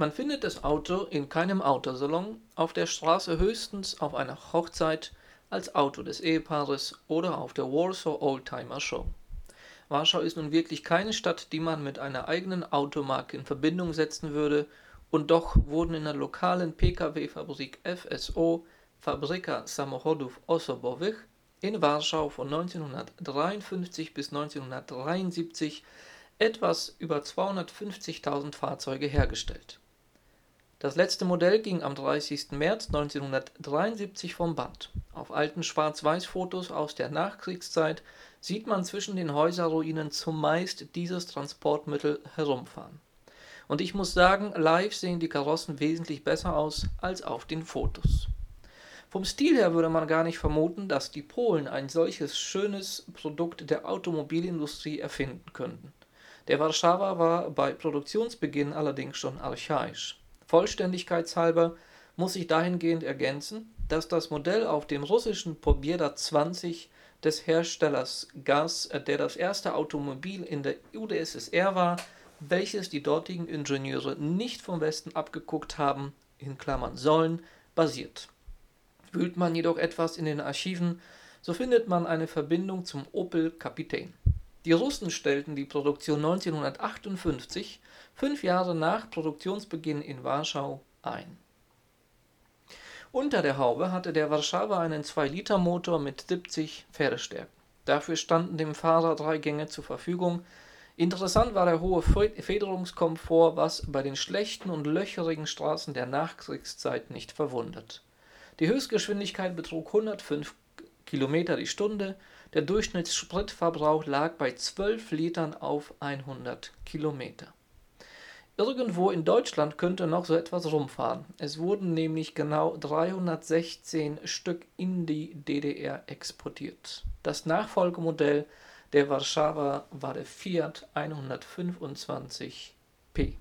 Man findet das Auto in keinem Autosalon, auf der Straße höchstens auf einer Hochzeit, als Auto des Ehepaares oder auf der Warsaw Oldtimer Show. Warschau ist nun wirklich keine Stadt, die man mit einer eigenen Automarke in Verbindung setzen würde, und doch wurden in der lokalen Pkw-Fabrik FSO Fabryka Samochodów Osobowych in Warschau von 1953 bis 1973 etwas über 250.000 Fahrzeuge hergestellt das letzte Modell ging am 30. März 1973 vom Band. Auf alten Schwarz-Weiß-Fotos aus der Nachkriegszeit sieht man zwischen den Häuserruinen zumeist dieses Transportmittel herumfahren. Und ich muss sagen, live sehen die Karossen wesentlich besser aus als auf den Fotos. Vom Stil her würde man gar nicht vermuten, dass die Polen ein solches schönes Produkt der Automobilindustrie erfinden könnten. Der Warschauer war bei Produktionsbeginn allerdings schon archaisch. Vollständigkeitshalber muss ich dahingehend ergänzen, dass das Modell auf dem russischen Pobjeda 20 des Herstellers GAZ, der das erste Automobil in der UdSSR war, welches die dortigen Ingenieure nicht vom Westen abgeguckt haben in Klammern (sollen), basiert. Wühlt man jedoch etwas in den Archiven, so findet man eine Verbindung zum Opel Kapitän die Russen stellten die Produktion 1958, fünf Jahre nach Produktionsbeginn in Warschau, ein. Unter der Haube hatte der Warschauer einen 2-Liter-Motor mit 70 Pferdestärken. Dafür standen dem Fahrer drei Gänge zur Verfügung. Interessant war der hohe Federungskomfort, was bei den schlechten und löcherigen Straßen der Nachkriegszeit nicht verwundert. Die Höchstgeschwindigkeit betrug 105 Kilometer die Stunde, der Durchschnittsspritverbrauch lag bei 12 Litern auf 100 Kilometer. Irgendwo in Deutschland könnte noch so etwas rumfahren. Es wurden nämlich genau 316 Stück in die DDR exportiert. Das Nachfolgemodell der Warschauer war der Fiat 125P.